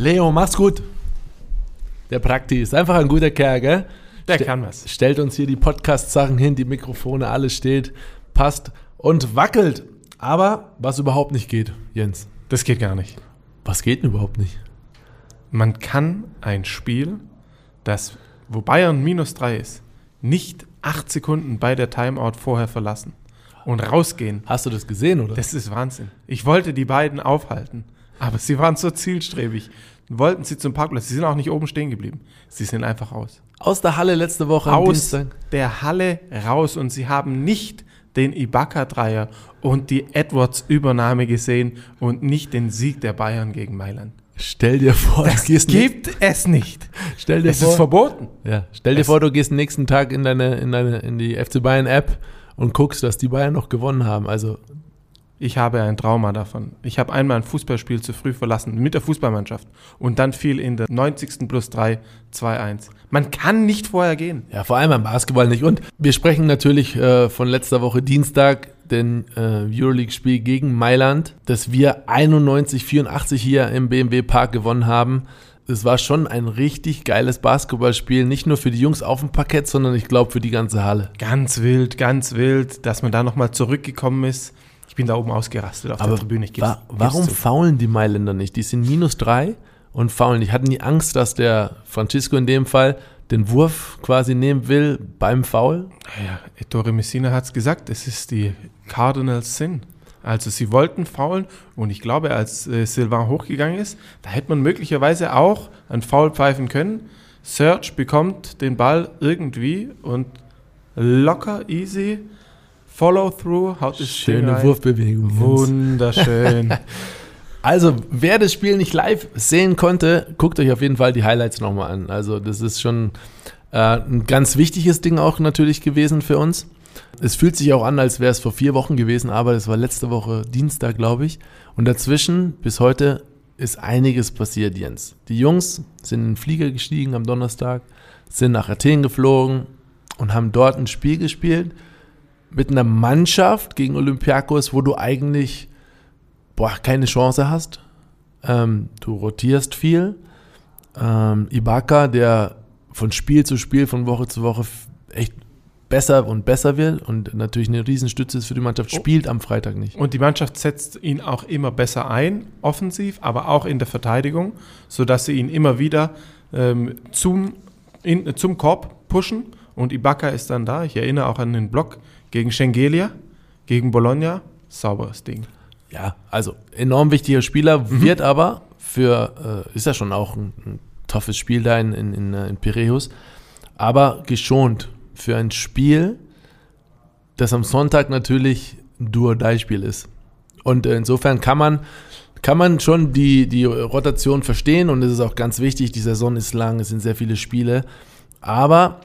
Leo, mach's gut. Der Prakti ist einfach ein guter Kerl, gell? Der Ste- kann was. Stellt uns hier die Podcast-Sachen hin, die Mikrofone, alles steht, passt und wackelt. Aber was überhaupt nicht geht, Jens. Das geht gar nicht. Was geht denn überhaupt nicht? Man kann ein Spiel, das, wo Bayern minus drei ist, nicht acht Sekunden bei der Timeout vorher verlassen und rausgehen. Hast du das gesehen, oder? Das ist Wahnsinn. Ich wollte die beiden aufhalten, aber sie waren so zielstrebig. Wollten sie zum Parkplatz. Sie sind auch nicht oben stehen geblieben. Sie sind einfach raus. Aus der Halle letzte Woche am Aus Dienstag. der Halle raus und sie haben nicht den Ibaka-Dreier und die Edwards-Übernahme gesehen und nicht den Sieg der Bayern gegen Mailand. Stell dir vor, gehst Gibt es nicht. Stell dir Es vor, ist verboten. Ja, stell dir Es- vor, du gehst nächsten Tag in deine, in deine, in die FC Bayern App und guckst, dass die Bayern noch gewonnen haben. Also, Ich habe ein Trauma davon. Ich habe einmal ein Fußballspiel zu früh verlassen mit der Fußballmannschaft und dann fiel in der 90. plus 3 2-1. Man kann nicht vorher gehen. ja, vor allem beim Basketball nicht. Und wir sprechen natürlich äh, von letzter Woche Dienstag, den äh, Euroleague-Spiel gegen Mailand, das wir 91-84 hier im BMW Park gewonnen haben. Es war schon ein richtig geiles Basketballspiel, nicht nur für die Jungs auf dem Parkett, sondern ich glaube für die ganze Halle. Ganz wild, ganz wild, dass man da nochmal zurückgekommen ist. Ich bin da oben ausgerastet auf Aber der Tribüne. Ich geb's- wa geb's warum zu. faulen die Mailänder nicht? Die sind minus drei und faulen nicht. Hatten die Angst, dass der Francisco in dem Fall den Wurf quasi nehmen will beim Foul? Ja, Ettore Messina hat es gesagt, es ist die Cardinals Sin. Also sie wollten faulen und ich glaube, als äh, Sylvain hochgegangen ist, da hätte man möglicherweise auch ein Foul pfeifen können. Serge bekommt den Ball irgendwie und locker, easy, Follow-through, haut das Ding Schöne. Wurfbewegung. Wunderschön. Also, wer das Spiel nicht live sehen konnte, guckt euch auf jeden Fall die Highlights nochmal an. Also, das ist schon äh, ein ganz wichtiges Ding auch natürlich gewesen für uns. Es fühlt sich auch an, als wäre es vor vier Wochen gewesen, aber das war letzte Woche Dienstag, glaube ich. Und dazwischen bis heute ist einiges passiert, Jens. Die Jungs sind in den Flieger gestiegen am Donnerstag, sind nach Athen geflogen und haben dort ein Spiel gespielt mit einer Mannschaft gegen Olympiakos, wo du eigentlich boah, keine Chance hast. Ähm, du rotierst viel. Ähm, Ibaka, der von Spiel zu Spiel, von Woche zu Woche echt besser und besser wird und natürlich eine Riesenstütze ist für die Mannschaft, Oh. spielt am Freitag nicht. Und die Mannschaft setzt ihn auch immer besser ein, offensiv, aber auch in der Verteidigung, sodass sie ihn immer wieder ähm, zum, in, zum Korb pushen. Und Ibaka ist dann da. Ich erinnere auch an den Block gegen Schengelia, gegen Bologna. Sauberes Ding. Ja, also enorm wichtiger Spieler, wird aber für, äh, ist ja schon auch ein, ein toughes Spiel da in, in, in, äh, in Piräus, aber geschont für ein Spiel, das am Sonntag natürlich ein Do-or-Die-Spiel ist. Und äh, insofern kann man, kann man schon die, die Rotation verstehen und es ist auch ganz wichtig, die Saison ist lang, es sind sehr viele Spiele, aber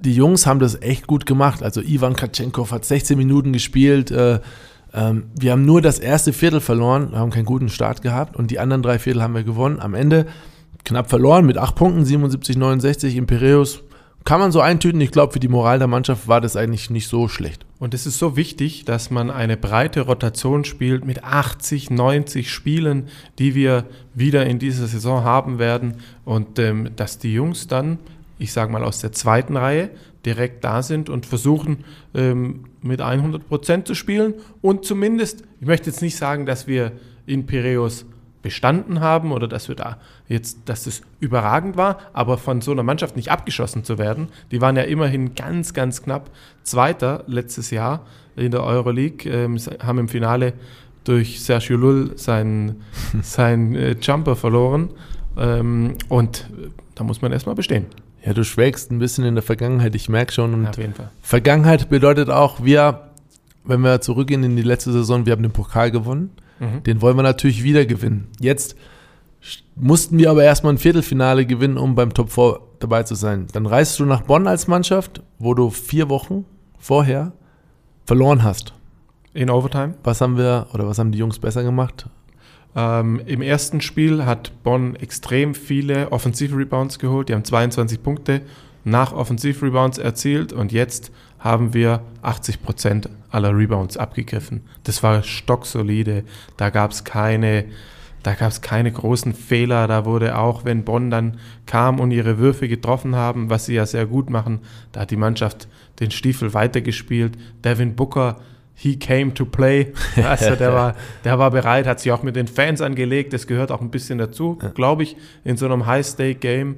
die Jungs haben das echt gut gemacht. Also Ivan Katschenkov hat 16 Minuten gespielt, äh, ähm, wir haben nur das erste Viertel verloren, haben keinen guten Start gehabt und die anderen drei Viertel haben wir gewonnen. Am Ende knapp verloren mit acht Punkten, 77, 69 in Piräus. Kann man so eintüten. Ich glaube, für die Moral der Mannschaft war das eigentlich nicht so schlecht. Und es ist so wichtig, dass man eine breite Rotation spielt mit 80, 90 Spielen, die wir wieder in dieser Saison haben werden. Und ähm, dass die Jungs dann, ich sage mal aus der zweiten Reihe, direkt da sind und versuchen ähm, mit 100 Prozent zu spielen. Und zumindest, ich möchte jetzt nicht sagen, dass wir in Piräus bestanden haben oder dass wir da jetzt, dass es überragend war, aber von so einer Mannschaft nicht abgeschossen zu werden. Die waren ja immerhin ganz, ganz knapp Zweiter letztes Jahr in der Euroleague, ähm, haben im Finale durch Sergio Lull seinen, seinen äh, Jumper verloren. Ähm, und äh, da muss man erstmal bestehen. Ja, du schwelgst ein bisschen in der Vergangenheit, ich merke schon. Und Auf jeden Fall. Vergangenheit bedeutet auch, wir, wenn wir zurückgehen in die letzte Saison, wir haben den Pokal gewonnen. Mhm. Den wollen wir natürlich wieder gewinnen. Jetzt mussten wir aber erstmal ein Viertelfinale gewinnen, um beim Top 4 dabei zu sein. Dann reist du nach Bonn als Mannschaft, wo du vier Wochen vorher verloren hast. In Overtime. Was haben wir oder was haben die Jungs besser gemacht? Ähm, Im ersten Spiel hat Bonn extrem viele Offensiv-Rebounds geholt. Die haben 22 Punkte nach Offensiv-Rebounds erzielt und jetzt haben wir 80 Prozent aller Rebounds abgegriffen. Das war stocksolide. Da gab es keine Da gab es keine großen Fehler. Da wurde auch, wenn Bonn dann kam und ihre Würfe getroffen haben, was sie ja sehr gut machen, da hat die Mannschaft den Stiefel weitergespielt. Devin Booker, he came to play. Also der war, der war bereit, hat sich auch mit den Fans angelegt. Das gehört auch ein bisschen dazu, glaube ich, in so einem High-Stake-Game.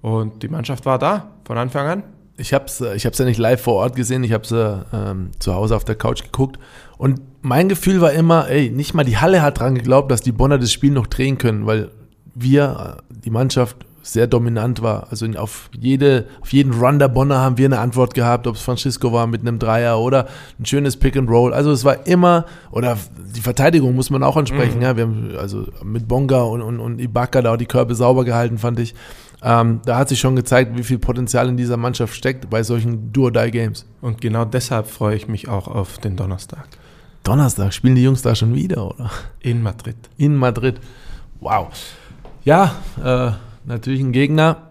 Und die Mannschaft war da von Anfang an. Ich habe es ich hab's ja nicht live vor Ort gesehen, ich habe es ähm, zu Hause auf der Couch geguckt. Und mein Gefühl war immer, ey, nicht mal die Halle hat dran geglaubt, dass die Bonner das Spiel noch drehen können, weil wir, äh, die Mannschaft, sehr dominant war. Also auf, jede, auf jeden Run der Bonner haben wir eine Antwort gehabt, ob es Francisco war mit einem Dreier oder ein schönes Pick and Roll. Also es war immer, oder die Verteidigung muss man auch ansprechen. Mhm. Ja, wir haben also mit Bonga und, und, und Ibaka da auch die Körbe sauber gehalten, fand ich. Ähm, da hat sich schon gezeigt, wie viel Potenzial in dieser Mannschaft steckt bei solchen Do-or-Die-Games. Und genau deshalb freue ich mich auch auf den Donnerstag. Donnerstag, spielen die Jungs da schon wieder, oder? In Madrid. In Madrid. Wow. Ja, äh, natürlich ein Gegner,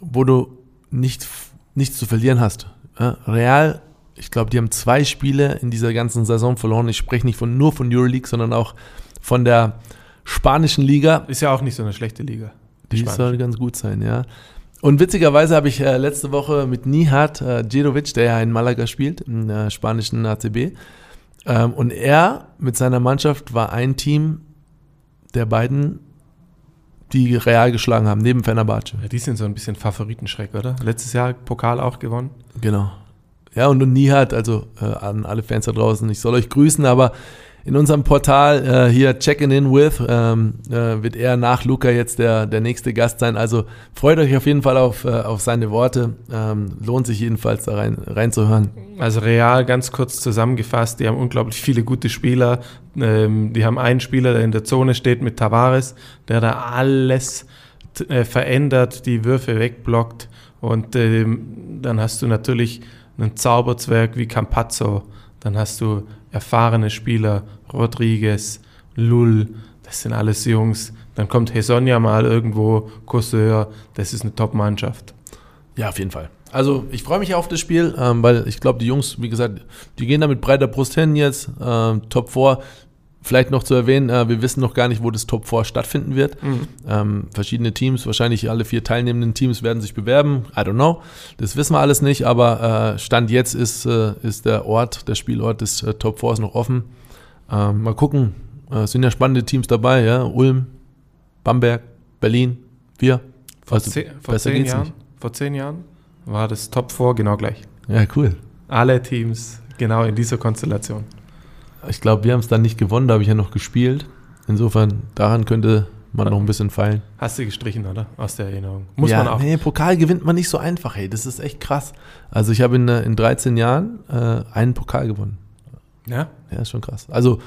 wo du nicht, nichts zu verlieren hast. Real, ich glaube, die haben zwei Spiele in dieser ganzen Saison verloren. Ich spreche nicht von, nur von Euroleague, sondern auch von der spanischen Liga. Ist ja auch nicht so eine schlechte Liga. Die, die soll ganz gut sein, ja. Und witzigerweise habe ich äh, letzte Woche mit Nihat äh, Djedovic, der ja in Malaga spielt, im äh, spanischen ACB, ähm, und er mit seiner Mannschaft war ein Team der beiden die Real geschlagen haben, neben Fenerbahce. Ja, die sind so ein bisschen Favoritenschreck, oder? Letztes Jahr Pokal auch gewonnen. Genau. Ja, und, Nihat, also äh, an alle Fans da draußen, ich soll euch grüßen, aber in unserem Portal äh, hier Checking In With ähm, äh, wird er nach Luca jetzt der, der nächste Gast sein. Also freut euch auf jeden Fall auf, äh, auf seine Worte. Ähm, lohnt sich jedenfalls da rein, reinzuhören. Also Real, ganz kurz zusammengefasst, die haben unglaublich viele gute Spieler. Ähm, die haben einen Spieler, der in der Zone steht mit Tavares, der da alles äh, verändert, die Würfe wegblockt. Und ähm, dann hast du natürlich einen Zauberzwerg wie Campazzo. Dann hast du erfahrene Spieler, Rodriguez, Lull, das sind alles Jungs. Dann kommt Hesonja mal irgendwo, Courseur, das ist eine Top-Mannschaft. Ja, auf jeden Fall. Also ich freue mich auf das Spiel, ähm, weil ich glaube, die Jungs, wie gesagt, die gehen da mit breiter Brust hin jetzt. Ähm, Top 4 Vielleicht noch zu erwähnen, äh, wir wissen noch gar nicht, wo das Top 4 stattfinden wird. Mhm. Ähm, verschiedene Teams, wahrscheinlich alle vier teilnehmenden Teams werden sich bewerben. I don't know. Das wissen wir alles nicht, aber äh, Stand jetzt ist, äh, ist der Ort, der Spielort des äh, Top 4 noch offen. Ähm, mal gucken. Äh, es sind ja spannende Teams dabei, ja. Ulm, Bamberg, Berlin, wir. Vor, also, zehn, vor zehn Jahren, vor zehn Jahren war das Top 4 genau gleich. Ja, cool. Alle Teams genau in dieser Konstellation. Ich glaube, wir haben es dann nicht gewonnen, da habe ich ja noch gespielt. Insofern, daran könnte man noch ein bisschen feilen. Hast du gestrichen, oder? Aus der Erinnerung. Muss ja, man auch. Nee, Pokal gewinnt man nicht so einfach, hey. Das ist echt krass. Also ich habe in, äh, in 13 Jahren äh, einen Pokal gewonnen. Ja? Ja, ist schon krass. Also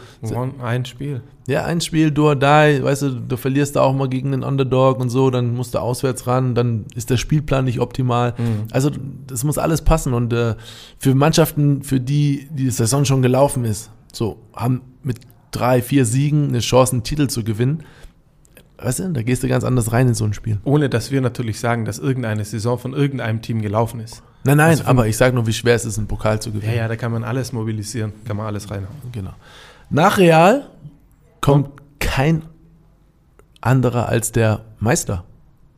ein Spiel. Ja, ein Spiel, do or die, weißt du, du verlierst da auch mal gegen einen Underdog und so, dann musst du auswärts ran, dann ist der Spielplan nicht optimal. Mhm. Also das muss alles passen und äh, für Mannschaften, für die die Saison schon gelaufen ist, so, haben mit drei, vier Siegen eine Chance, einen Titel zu gewinnen. Weißt du, da gehst du ganz anders rein in so ein Spiel. Ohne dass wir natürlich sagen, dass irgendeine Saison von irgendeinem Team gelaufen ist. Nein, nein, also aber ich sage nur, wie schwer es ist, einen Pokal zu gewinnen. Ja, ja, da kann man alles mobilisieren, kann man alles reinhauen. Genau. Nach Real kommt hm? kein anderer als der Meister.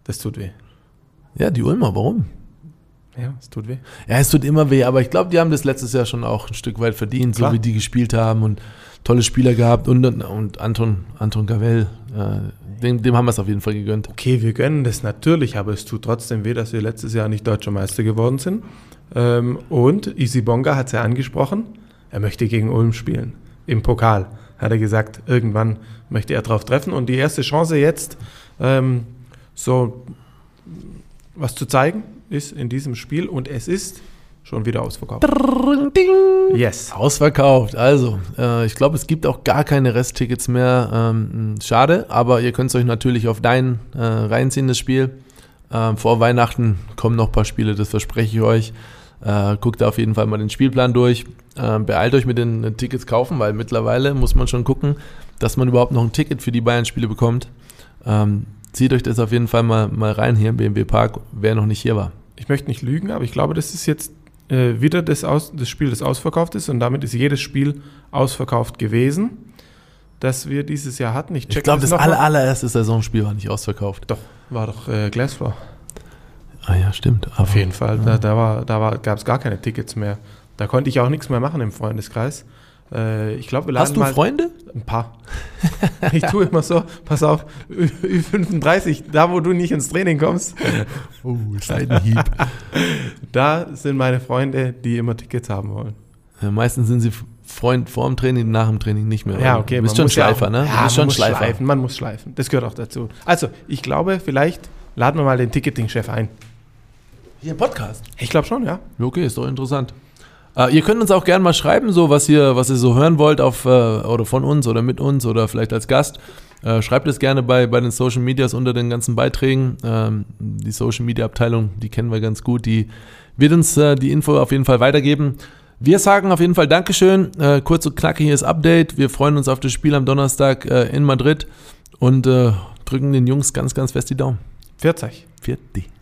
Das tut weh. Ja, die Ulmer, warum? Ja, es tut weh. Ja, es tut immer weh, aber ich glaube, die haben das letztes Jahr schon auch ein Stück weit verdient, Klar. so wie die gespielt haben und tolle Spieler gehabt und, und Anton, Anton Gavel, äh, dem, dem haben wir es auf jeden Fall gegönnt. Okay, wir gönnen das natürlich, aber es tut trotzdem weh, dass wir letztes Jahr nicht deutscher Meister geworden sind. Ähm, und Isi Bonga hat es ja angesprochen, er möchte gegen Ulm spielen. Im Pokal hat er gesagt, irgendwann möchte er drauf treffen. Und die erste Chance jetzt, ähm, so was zu zeigen, ist in diesem Spiel und es ist schon wieder ausverkauft. Yes. Ausverkauft. Also, äh, ich glaube, es gibt auch gar keine Resttickets mehr. Ähm, schade, aber ihr könnt es euch natürlich auf dein äh, reinziehen, das Spiel. Ähm, vor Weihnachten kommen noch ein paar Spiele, das verspreche ich euch. Äh, guckt auf jeden Fall mal den Spielplan durch. Äh, beeilt euch mit den äh, Tickets kaufen, weil mittlerweile muss man schon gucken, dass man überhaupt noch ein Ticket für die Bayern-Spiele bekommt. Ähm, zieht euch das auf jeden Fall mal, mal rein hier im BMW Park, wer noch nicht hier war ich möchte nicht lügen, aber ich glaube, das ist jetzt äh, wieder das, Aus, das Spiel, das ausverkauft ist und damit ist jedes Spiel ausverkauft gewesen. das wir dieses Jahr hatten. Ich, ich glaube, das, das aller, allererste Saisonspiel war nicht ausverkauft. Doch, war doch äh, Glassfloor. Ah ja, stimmt. Aber, Auf jeden Fall. Ja. Da, da, war, da gab es gar keine Tickets mehr. Da konnte ich auch nichts mehr machen im Freundeskreis. Äh, ich glaube, wir Hast du Freunde? Ein paar. ich tue immer so, pass auf, Ü35, da wo du nicht ins Training kommst. Oh, Seitenhieb. da sind meine Freunde, die immer Tickets haben wollen. Ja, meistens sind sie Freund vor dem Training, nach dem Training nicht mehr. Ja, okay. Du bist schon Schleifer, ja auch, ne? Ja, schon muss Schleifer. schleifen, man muss schleifen. Das gehört auch dazu. Also, ich glaube, vielleicht laden wir mal den Ticketing-Chef ein. Hier im Podcast? Ich glaube schon, ja. Okay, ist doch interessant. Äh, ihr könnt uns auch gerne mal schreiben, so was ihr, was ihr so hören wollt auf, äh, oder von uns oder mit uns oder vielleicht als Gast. Äh, schreibt es gerne bei, bei den Social Medias unter den ganzen Beiträgen. Ähm, die Social Media Abteilung, die kennen wir ganz gut, die wird uns die Info auf jeden Fall weitergeben. Wir sagen auf jeden Fall Dankeschön. Kurz und knackiges Update. Wir freuen uns auf das Spiel am Donnerstag in Madrid und drücken den Jungs ganz, ganz fest die Daumen. 40. 40.